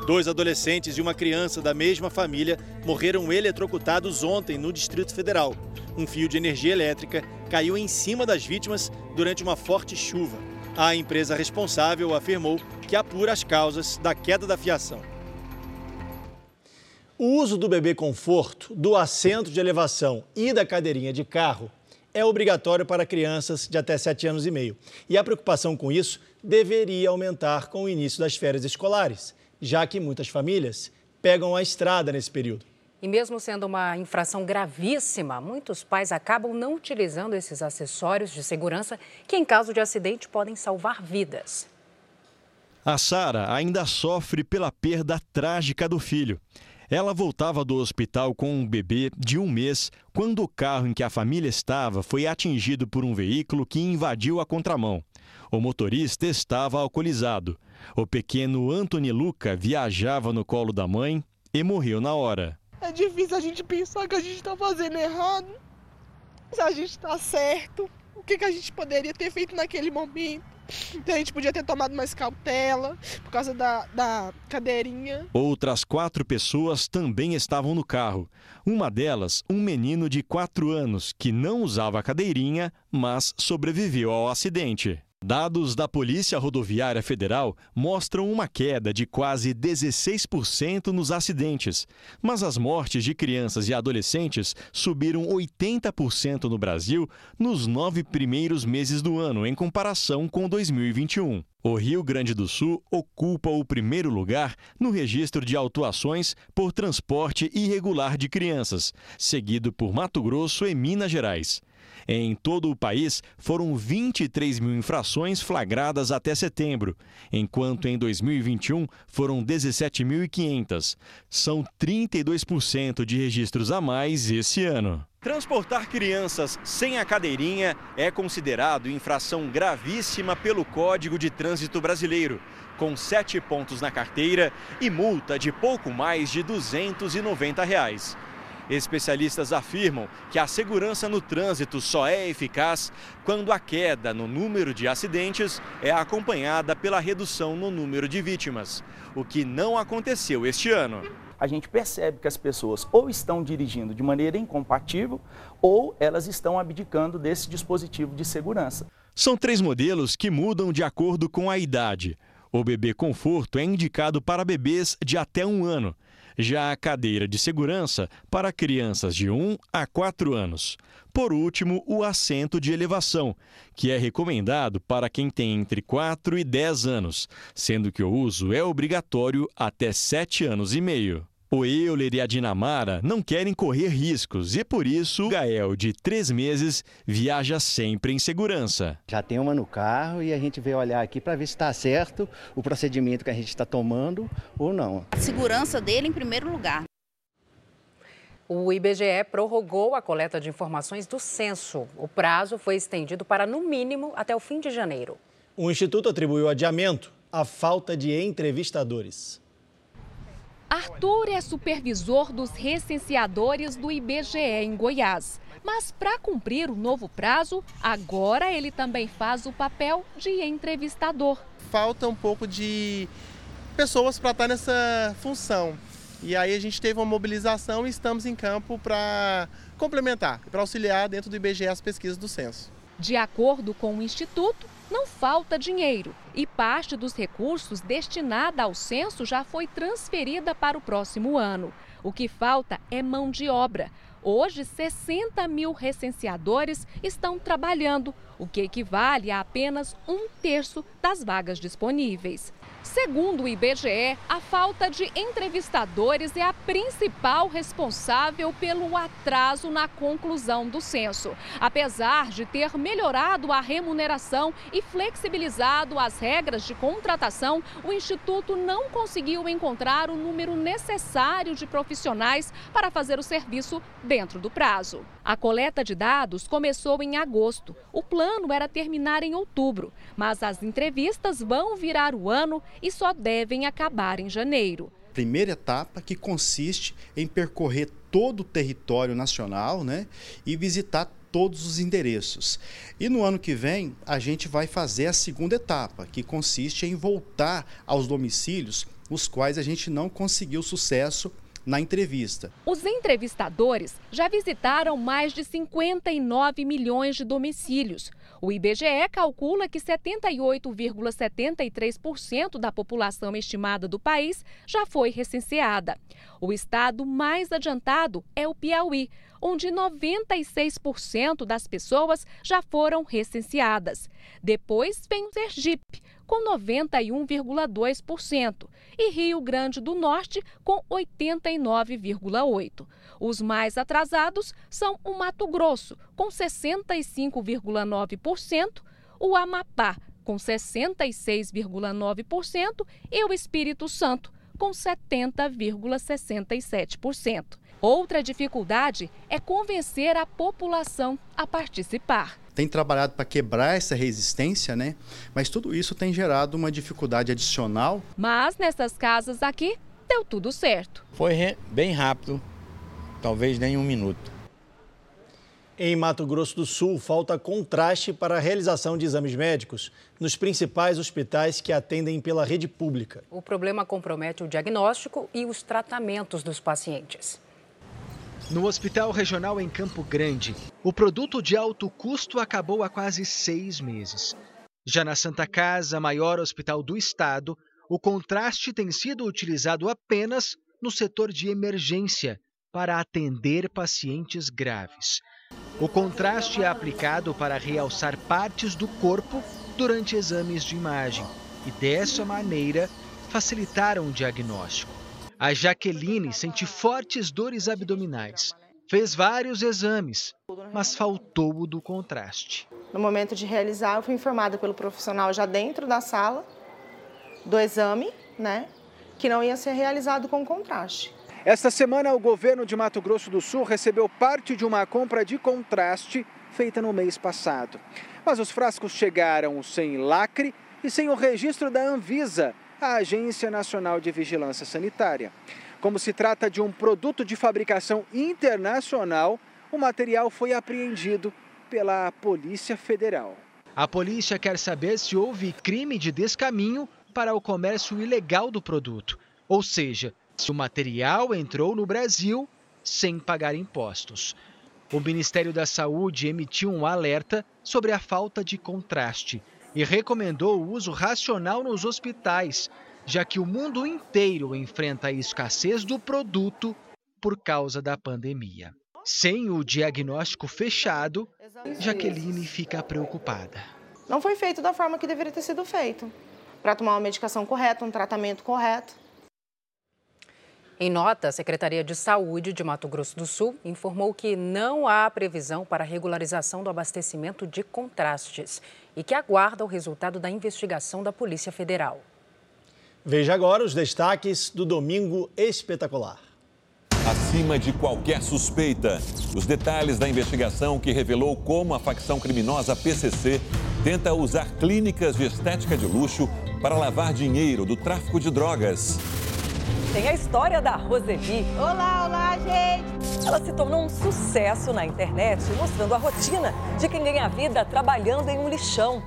Dois adolescentes e uma criança da mesma família morreram eletrocutados ontem no Distrito Federal. Um fio de energia elétrica caiu em cima das vítimas durante uma forte chuva. A empresa responsável afirmou que apura as causas da queda da fiação. O uso do bebê conforto, do assento de elevação e da cadeirinha de carro é obrigatório para crianças de até 7 anos e meio. E a preocupação com isso deveria aumentar com o início das férias escolares, já que muitas famílias pegam a estrada nesse período. E mesmo sendo uma infração gravíssima, muitos pais acabam não utilizando esses acessórios de segurança que, em caso de acidente, podem salvar vidas. A Sara ainda sofre pela perda trágica do filho. Ela voltava do hospital com um bebê de um mês quando o carro em que a família estava foi atingido por um veículo que invadiu a contramão. O motorista estava alcoolizado. O pequeno Anthony Luca viajava no colo da mãe e morreu na hora. É difícil a gente pensar que a gente está fazendo errado, se a gente está certo, o que, que a gente poderia ter feito naquele momento. Então a gente podia ter tomado mais cautela por causa da, da cadeirinha. Outras quatro pessoas também estavam no carro. Uma delas, um menino de quatro anos que não usava cadeirinha, mas sobreviveu ao acidente. Dados da Polícia Rodoviária Federal mostram uma queda de quase 16% nos acidentes, mas as mortes de crianças e adolescentes subiram 80% no Brasil nos nove primeiros meses do ano, em comparação com 2021. O Rio Grande do Sul ocupa o primeiro lugar no registro de autuações por transporte irregular de crianças, seguido por Mato Grosso e Minas Gerais. Em todo o país, foram 23 mil infrações flagradas até setembro, enquanto em 2021 foram 17.500. São 32% de registros a mais esse ano. Transportar crianças sem a cadeirinha é considerado infração gravíssima pelo Código de Trânsito Brasileiro, com sete pontos na carteira e multa de pouco mais de 290 reais. Especialistas afirmam que a segurança no trânsito só é eficaz quando a queda no número de acidentes é acompanhada pela redução no número de vítimas, o que não aconteceu este ano. A gente percebe que as pessoas ou estão dirigindo de maneira incompatível ou elas estão abdicando desse dispositivo de segurança. São três modelos que mudam de acordo com a idade. O bebê conforto é indicado para bebês de até um ano já a cadeira de segurança para crianças de 1 a 4 anos. Por último, o assento de elevação, que é recomendado para quem tem entre 4 e 10 anos, sendo que o uso é obrigatório até 7 anos e meio. O Euler e a Dinamara não querem correr riscos e por isso o Gael, de três meses, viaja sempre em segurança. Já tem uma no carro e a gente veio olhar aqui para ver se está certo o procedimento que a gente está tomando ou não. A segurança dele em primeiro lugar. O IBGE prorrogou a coleta de informações do censo. O prazo foi estendido para, no mínimo, até o fim de janeiro. O Instituto atribuiu adiamento à falta de entrevistadores. Arthur é supervisor dos recenseadores do IBGE em Goiás. Mas para cumprir o novo prazo, agora ele também faz o papel de entrevistador. Falta um pouco de pessoas para estar nessa função. E aí a gente teve uma mobilização e estamos em campo para complementar, para auxiliar dentro do IBGE as pesquisas do censo. De acordo com o Instituto, não falta dinheiro e parte dos recursos destinada ao censo já foi transferida para o próximo ano. O que falta é mão de obra. Hoje, 60 mil recenseadores estão trabalhando, o que equivale a apenas um terço das vagas disponíveis. Segundo o IBGE, a falta de entrevistadores é a principal responsável pelo atraso na conclusão do censo. Apesar de ter melhorado a remuneração e flexibilizado as regras de contratação, o Instituto não conseguiu encontrar o número necessário de profissionais para fazer o serviço dentro do prazo. A coleta de dados começou em agosto. O plano era terminar em outubro, mas as entrevistas vão virar o ano e só devem acabar em janeiro. Primeira etapa que consiste em percorrer todo o território nacional né, e visitar todos os endereços. E no ano que vem, a gente vai fazer a segunda etapa, que consiste em voltar aos domicílios os quais a gente não conseguiu sucesso na entrevista. Os entrevistadores já visitaram mais de 59 milhões de domicílios. O IBGE calcula que 78,73% da população estimada do país já foi recenseada. O estado mais adiantado é o Piauí, onde 96% das pessoas já foram recenseadas. Depois vem Sergipe, com 91,2%, e Rio Grande do Norte, com 89,8%. Os mais atrasados são o Mato Grosso, com 65,9%, o Amapá, com 66,9%, e o Espírito Santo, com 70,67%. Outra dificuldade é convencer a população a participar. Tem trabalhado para quebrar essa resistência, né? Mas tudo isso tem gerado uma dificuldade adicional. Mas nessas casas aqui deu tudo certo. Foi bem rápido, talvez nem um minuto. Em Mato Grosso do Sul, falta contraste para a realização de exames médicos nos principais hospitais que atendem pela rede pública. O problema compromete o diagnóstico e os tratamentos dos pacientes. No Hospital Regional em Campo Grande, o produto de alto custo acabou há quase seis meses. Já na Santa Casa, maior hospital do estado, o contraste tem sido utilizado apenas no setor de emergência para atender pacientes graves. O contraste é aplicado para realçar partes do corpo durante exames de imagem e, dessa maneira, facilitar um diagnóstico. A Jaqueline sente fortes dores abdominais. Fez vários exames, mas faltou o do contraste. No momento de realizar, eu fui informada pelo profissional já dentro da sala do exame, né, que não ia ser realizado com contraste. Esta semana, o governo de Mato Grosso do Sul recebeu parte de uma compra de contraste feita no mês passado. Mas os frascos chegaram sem lacre e sem o registro da Anvisa, a Agência Nacional de Vigilância Sanitária. Como se trata de um produto de fabricação internacional, o material foi apreendido pela Polícia Federal. A polícia quer saber se houve crime de descaminho para o comércio ilegal do produto, ou seja, se o material entrou no Brasil sem pagar impostos. O Ministério da Saúde emitiu um alerta sobre a falta de contraste e recomendou o uso racional nos hospitais, já que o mundo inteiro enfrenta a escassez do produto por causa da pandemia. Sem o diagnóstico fechado, Jaqueline fica preocupada. Não foi feito da forma que deveria ter sido feito para tomar uma medicação correta, um tratamento correto. Em nota, a Secretaria de Saúde de Mato Grosso do Sul informou que não há previsão para regularização do abastecimento de contrastes e que aguarda o resultado da investigação da Polícia Federal. Veja agora os destaques do Domingo Espetacular. Acima de qualquer suspeita, os detalhes da investigação que revelou como a facção criminosa PCC tenta usar clínicas de estética de luxo para lavar dinheiro do tráfico de drogas tem a história da Roseli. Olá, olá, gente! Ela se tornou um sucesso na internet, mostrando a rotina de quem ganha vida trabalhando em um lixão.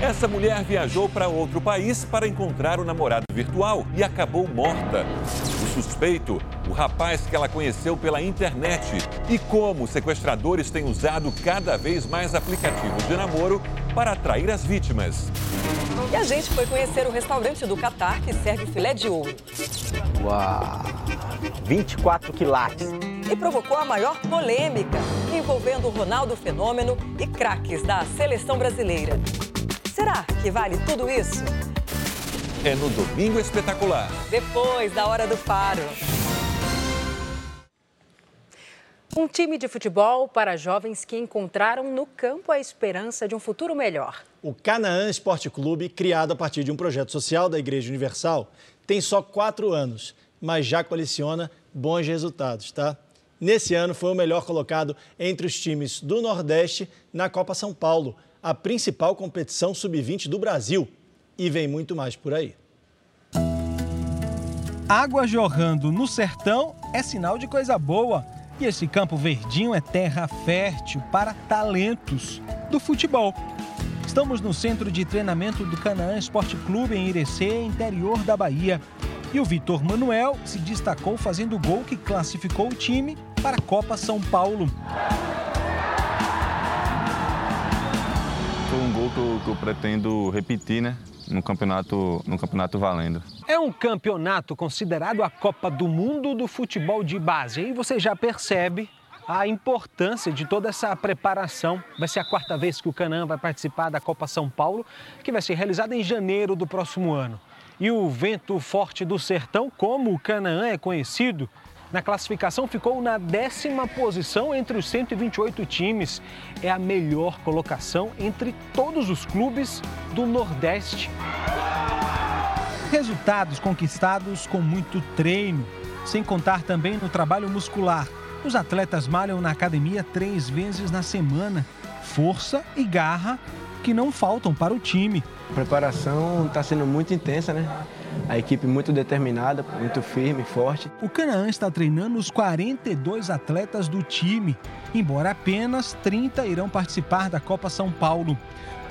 Essa mulher viajou para outro país para encontrar o namorado virtual e acabou morta. O suspeito, o rapaz que ela conheceu pela internet. E como sequestradores têm usado cada vez mais aplicativos de namoro para atrair as vítimas. E a gente foi conhecer o restaurante do Catar que serve filé de ouro. Uau! 24 quilates. E provocou a maior polêmica, envolvendo o Ronaldo Fenômeno e craques da seleção brasileira. Será que vale tudo isso? É no Domingo Espetacular. Depois da hora do faro. Um time de futebol para jovens que encontraram no campo a esperança de um futuro melhor. O Canaã Esporte Clube, criado a partir de um projeto social da Igreja Universal, tem só quatro anos, mas já coleciona bons resultados, tá? Nesse ano foi o melhor colocado entre os times do Nordeste na Copa São Paulo, a principal competição sub-20 do Brasil. E vem muito mais por aí. Água jorrando no sertão é sinal de coisa boa. E esse campo verdinho é terra fértil para talentos do futebol. Estamos no centro de treinamento do Canaã Esporte Clube em Irecê, interior da Bahia. E o Vitor Manuel se destacou fazendo o gol que classificou o time para a Copa São Paulo. Foi um gol que eu, que eu pretendo repetir, né? No campeonato, no campeonato valendo. É um campeonato considerado a Copa do Mundo do futebol de base. E você já percebe a importância de toda essa preparação. Vai ser a quarta vez que o Canaã vai participar da Copa São Paulo, que vai ser realizada em janeiro do próximo ano. E o Vento Forte do Sertão, como o Canaã é conhecido, na classificação ficou na décima posição entre os 128 times. É a melhor colocação entre todos os clubes do Nordeste. Resultados conquistados com muito treino, sem contar também no trabalho muscular. Os atletas malham na academia três vezes na semana. Força e garra que não faltam para o time. A preparação está sendo muito intensa, né? A equipe muito determinada, muito firme, forte. O Canaã está treinando os 42 atletas do time, embora apenas 30 irão participar da Copa São Paulo.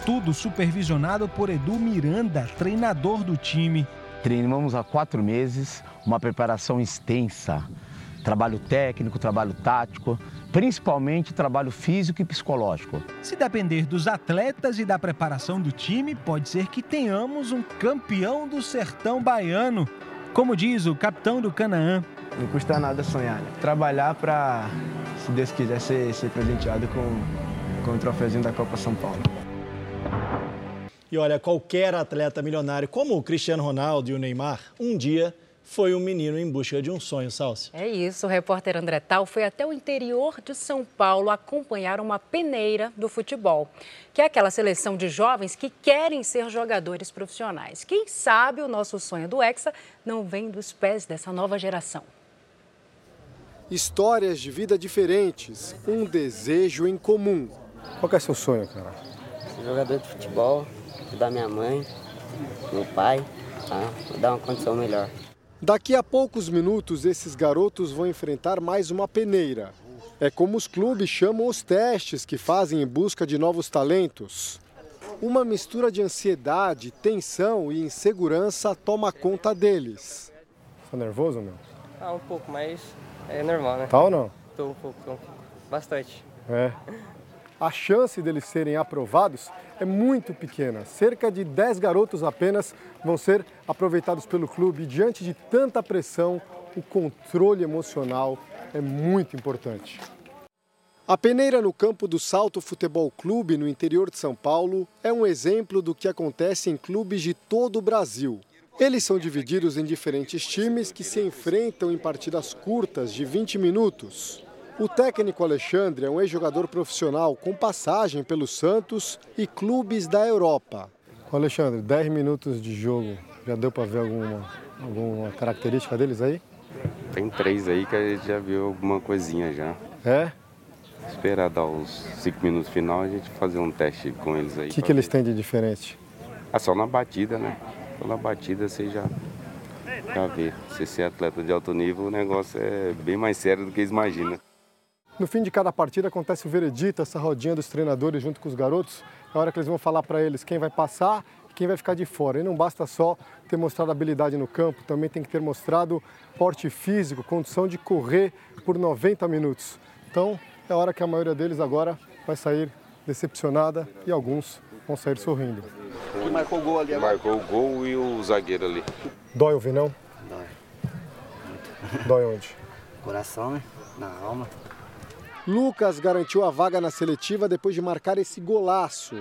Tudo supervisionado por Edu Miranda, treinador do time. Treinamos há quatro meses, uma preparação extensa. Trabalho técnico, trabalho tático, principalmente trabalho físico e psicológico. Se depender dos atletas e da preparação do time, pode ser que tenhamos um campeão do sertão baiano, como diz o capitão do Canaã. Não custa nada sonhar, né? trabalhar para, se Deus quiser, ser, ser presenteado com, com o troféuzinho da Copa São Paulo. E olha, qualquer atleta milionário, como o Cristiano Ronaldo e o Neymar, um dia foi um menino em busca de um sonho, Salsi. É isso, o repórter André Tal foi até o interior de São Paulo acompanhar uma peneira do futebol, que é aquela seleção de jovens que querem ser jogadores profissionais. Quem sabe o nosso sonho do Hexa não vem dos pés dessa nova geração. Histórias de vida diferentes, um desejo em comum. Qual é seu sonho, cara? Ser jogador de futebol, ajudar minha mãe, meu pai, tá? dar uma condição melhor. Daqui a poucos minutos, esses garotos vão enfrentar mais uma peneira. É como os clubes chamam os testes que fazem em busca de novos talentos. Uma mistura de ansiedade, tensão e insegurança toma conta deles. Tá nervoso, meu? Ah, um pouco, mas é normal, né? Tá ou não? Tô um pouco, tô um pouco. Bastante. É. [LAUGHS] A chance deles serem aprovados é muito pequena. Cerca de 10 garotos apenas vão ser aproveitados pelo clube. Diante de tanta pressão, o controle emocional é muito importante. A peneira no campo do Salto Futebol Clube, no interior de São Paulo, é um exemplo do que acontece em clubes de todo o Brasil. Eles são divididos em diferentes times que se enfrentam em partidas curtas de 20 minutos. O técnico Alexandre é um ex-jogador profissional com passagem pelo Santos e clubes da Europa. Alexandre, 10 minutos de jogo, já deu para ver alguma, alguma característica deles aí? Tem três aí que a gente já viu alguma coisinha já. É? Esperar dar os cinco minutos final a gente fazer um teste com eles aí. O que, que eles têm de diferente? Ah, só na batida, né? Só na batida você já, já vê. Se ser atleta de alto nível, o negócio é bem mais sério do que eles imaginam. No fim de cada partida acontece o veredito, essa rodinha dos treinadores junto com os garotos. É a hora que eles vão falar para eles quem vai passar e quem vai ficar de fora. E não basta só ter mostrado habilidade no campo, também tem que ter mostrado porte físico, condição de correr por 90 minutos. Então é a hora que a maioria deles agora vai sair decepcionada e alguns vão sair sorrindo. Quem marcou o gol ali? Marcou o gol e o zagueiro ali. Dói ouvir, não? Dói. Dói onde? Coração, né? Na alma. Lucas garantiu a vaga na seletiva depois de marcar esse golaço.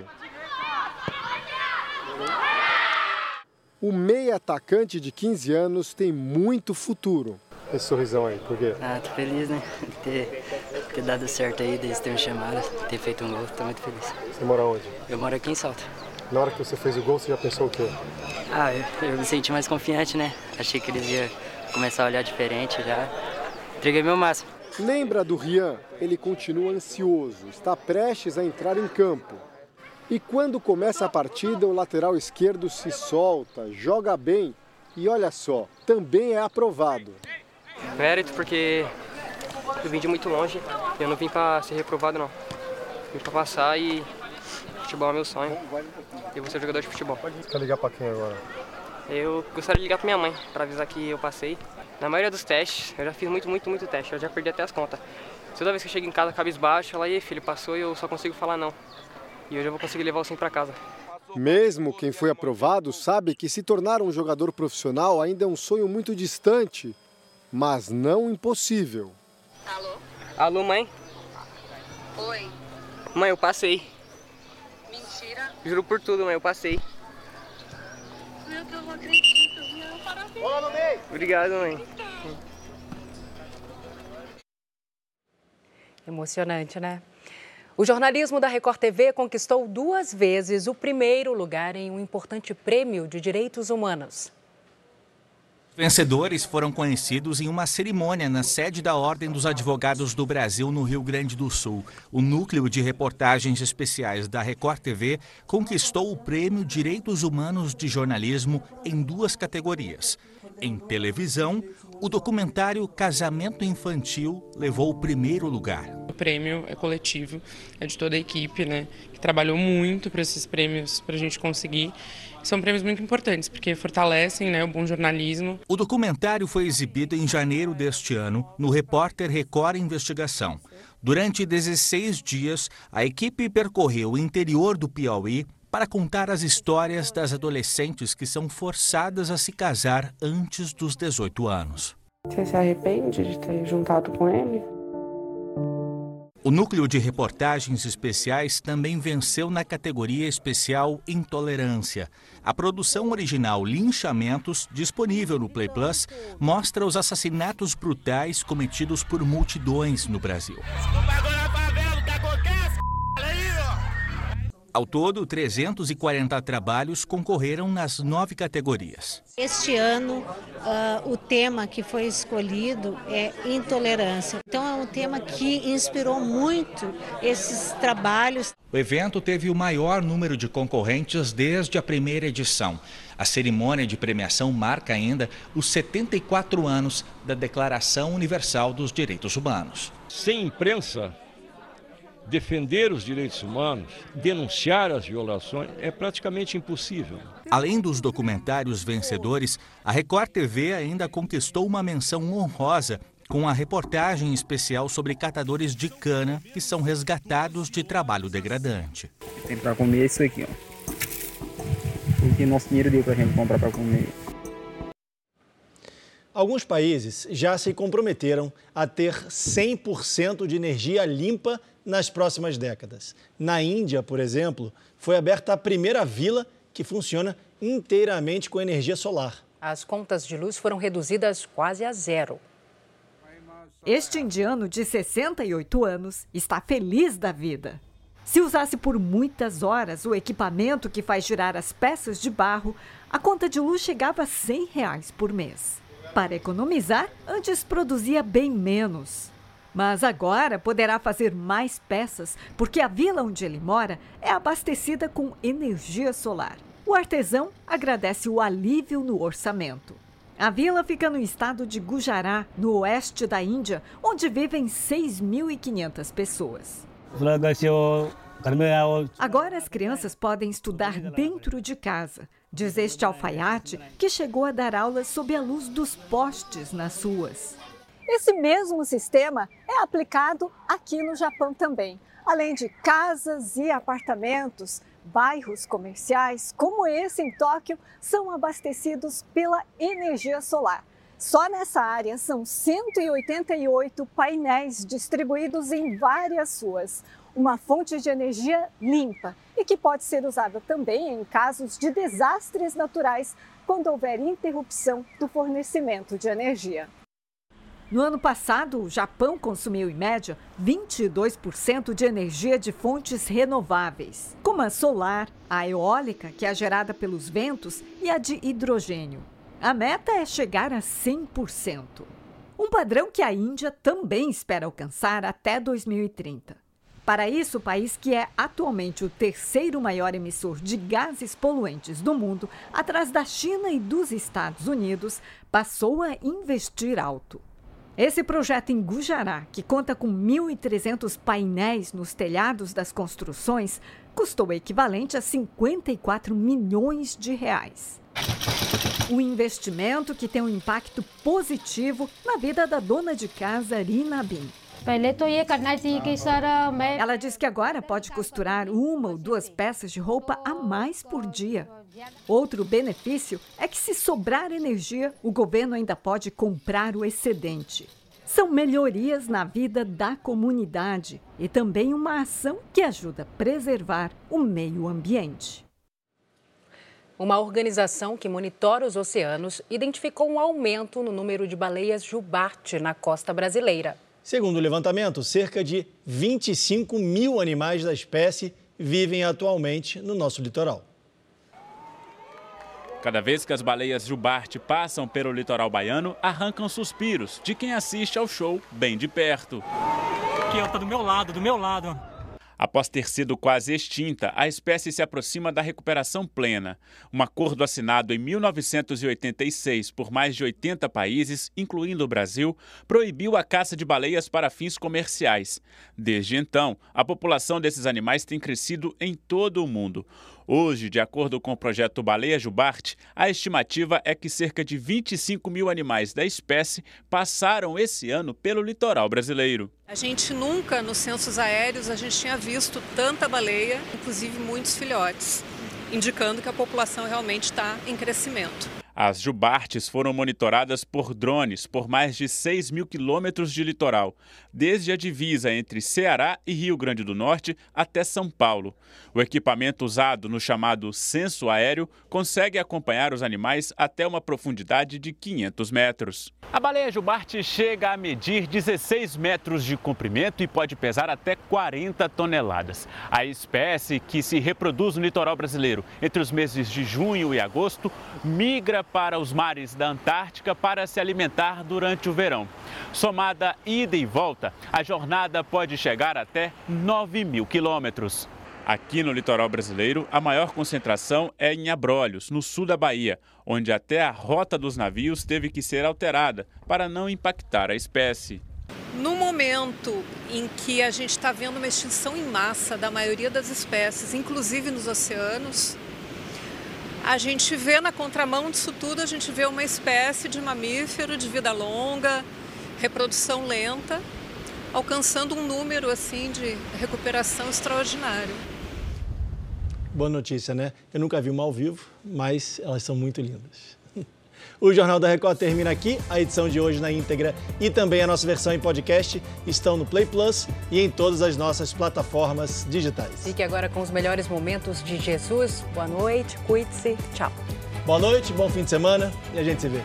O meia atacante de 15 anos tem muito futuro. Esse sorrisão aí, por quê? Ah, tô feliz, né? [LAUGHS] Ter, ter dado certo aí, desde ter me chamado, ter feito um gol, tô muito feliz. Você mora onde? Eu moro aqui em Salto. Na hora que você fez o gol, você já pensou o quê? Ah, eu, eu me senti mais confiante, né? Achei que eles iam começar a olhar diferente já. Entreguei meu máximo. Lembra do Rian? Ele continua ansioso, está prestes a entrar em campo. E quando começa a partida, o lateral esquerdo se solta, joga bem e olha só, também é aprovado. Mérito porque eu vim de muito longe, eu não vim para ser reprovado não. Vim para passar e futebol é meu sonho. Eu vou ser jogador de futebol. Você quer ligar para quem agora? Eu gostaria de ligar para minha mãe para avisar que eu passei. Na maioria dos testes, eu já fiz muito, muito, muito teste, eu já perdi até as contas. Toda vez que eu chego em casa cabisbaixo, ela, e filho, passou e eu só consigo falar não. E hoje eu vou conseguir levar o sim para casa. Mesmo quem foi aprovado sabe que se tornar um jogador profissional ainda é um sonho muito distante, mas não impossível. Alô? Alô, mãe? Oi. Mãe, eu passei. Mentira. Juro por tudo, mãe, eu passei. Meu Deus, não acredito. Obrigado, mãe. Emocionante, né? O jornalismo da Record TV conquistou duas vezes o primeiro lugar em um importante prêmio de direitos humanos. Vencedores foram conhecidos em uma cerimônia na sede da Ordem dos Advogados do Brasil, no Rio Grande do Sul. O núcleo de reportagens especiais da Record TV conquistou o prêmio Direitos Humanos de Jornalismo em duas categorias. Em televisão, o documentário Casamento Infantil levou o primeiro lugar. O prêmio é coletivo, é de toda a equipe, né? Que trabalhou muito para esses prêmios, para a gente conseguir. São prêmios muito importantes, porque fortalecem né, o bom jornalismo. O documentário foi exibido em janeiro deste ano no Repórter Record Investigação. Durante 16 dias, a equipe percorreu o interior do Piauí para contar as histórias das adolescentes que são forçadas a se casar antes dos 18 anos. Você se arrepende de ter juntado com ele? O núcleo de reportagens especiais também venceu na categoria especial Intolerância. A produção original Linchamentos, disponível no Play Plus, mostra os assassinatos brutais cometidos por multidões no Brasil. Ao todo, 340 trabalhos concorreram nas nove categorias. Este ano, uh, o tema que foi escolhido é intolerância. Então, é um tema que inspirou muito esses trabalhos. O evento teve o maior número de concorrentes desde a primeira edição. A cerimônia de premiação marca ainda os 74 anos da Declaração Universal dos Direitos Humanos. Sem imprensa, defender os direitos humanos, denunciar as violações, é praticamente impossível. Além dos documentários vencedores, a Record TV ainda conquistou uma menção honrosa com a reportagem especial sobre catadores de cana que são resgatados de trabalho degradante. Tem para comer isso aqui, ó. O que nosso dinheiro deu para a gente comprar para comer. Alguns países já se comprometeram a ter 100% de energia limpa nas próximas décadas. Na Índia, por exemplo, foi aberta a primeira vila que funciona inteiramente com energia solar. As contas de luz foram reduzidas quase a zero. Este indiano de 68 anos está feliz da vida. Se usasse por muitas horas o equipamento que faz girar as peças de barro, a conta de luz chegava a 100 reais por mês. Para economizar, antes produzia bem menos. Mas agora poderá fazer mais peças, porque a vila onde ele mora é abastecida com energia solar. O artesão agradece o alívio no orçamento. A vila fica no estado de Gujará, no oeste da Índia, onde vivem 6.500 pessoas. Agora as crianças podem estudar dentro de casa, diz este alfaiate que chegou a dar aulas sob a luz dos postes nas ruas. Esse mesmo sistema é aplicado aqui no Japão também. Além de casas e apartamentos, bairros comerciais, como esse em Tóquio, são abastecidos pela energia solar. Só nessa área são 188 painéis distribuídos em várias ruas. Uma fonte de energia limpa e que pode ser usada também em casos de desastres naturais, quando houver interrupção do fornecimento de energia. No ano passado, o Japão consumiu, em média, 22% de energia de fontes renováveis, como a solar, a eólica, que é gerada pelos ventos, e a de hidrogênio. A meta é chegar a 100%. Um padrão que a Índia também espera alcançar até 2030. Para isso, o país que é atualmente o terceiro maior emissor de gases poluentes do mundo, atrás da China e dos Estados Unidos, passou a investir alto. Esse projeto em Gujará, que conta com 1.300 painéis nos telhados das construções, custou o equivalente a 54 milhões de reais. Um investimento que tem um impacto positivo na vida da dona de casa Rina Bin. Ela diz que agora pode costurar uma ou duas peças de roupa a mais por dia. Outro benefício é que, se sobrar energia, o governo ainda pode comprar o excedente. São melhorias na vida da comunidade e também uma ação que ajuda a preservar o meio ambiente. Uma organização que monitora os oceanos identificou um aumento no número de baleias jubarte na costa brasileira. Segundo o levantamento, cerca de 25 mil animais da espécie vivem atualmente no nosso litoral. Cada vez que as baleias jubarte passam pelo litoral baiano, arrancam suspiros de quem assiste ao show bem de perto. Aqui, ó, tá do meu lado, do meu lado. Após ter sido quase extinta, a espécie se aproxima da recuperação plena. Um acordo assinado em 1986 por mais de 80 países, incluindo o Brasil, proibiu a caça de baleias para fins comerciais. Desde então, a população desses animais tem crescido em todo o mundo. Hoje, de acordo com o projeto Baleia Jubarte, a estimativa é que cerca de 25 mil animais da espécie passaram esse ano pelo litoral brasileiro. A gente nunca, nos censos aéreos, a gente tinha visto tanta baleia, inclusive muitos filhotes, indicando que a população realmente está em crescimento. As jubartes foram monitoradas por drones por mais de 6 mil quilômetros de litoral, desde a divisa entre Ceará e Rio Grande do Norte até São Paulo. O equipamento usado no chamado censo aéreo consegue acompanhar os animais até uma profundidade de 500 metros. A baleia jubarte chega a medir 16 metros de comprimento e pode pesar até 40 toneladas. A espécie, que se reproduz no litoral brasileiro entre os meses de junho e agosto, migra para os mares da Antártica para se alimentar durante o verão. Somada ida e volta, a jornada pode chegar até 9 mil quilômetros. Aqui no litoral brasileiro, a maior concentração é em Abrolhos, no sul da Bahia, onde até a rota dos navios teve que ser alterada para não impactar a espécie. No momento em que a gente está vendo uma extinção em massa da maioria das espécies, inclusive nos oceanos, a gente vê na contramão disso tudo, a gente vê uma espécie de mamífero de vida longa, reprodução lenta, alcançando um número assim de recuperação extraordinário. Boa notícia, né? Eu nunca vi uma ao vivo, mas elas são muito lindas. O Jornal da Record termina aqui. A edição de hoje na íntegra e também a nossa versão em podcast estão no Play Plus e em todas as nossas plataformas digitais. Fique agora com os melhores momentos de Jesus. Boa noite, cuide-se. Tchau. Boa noite, bom fim de semana e a gente se vê.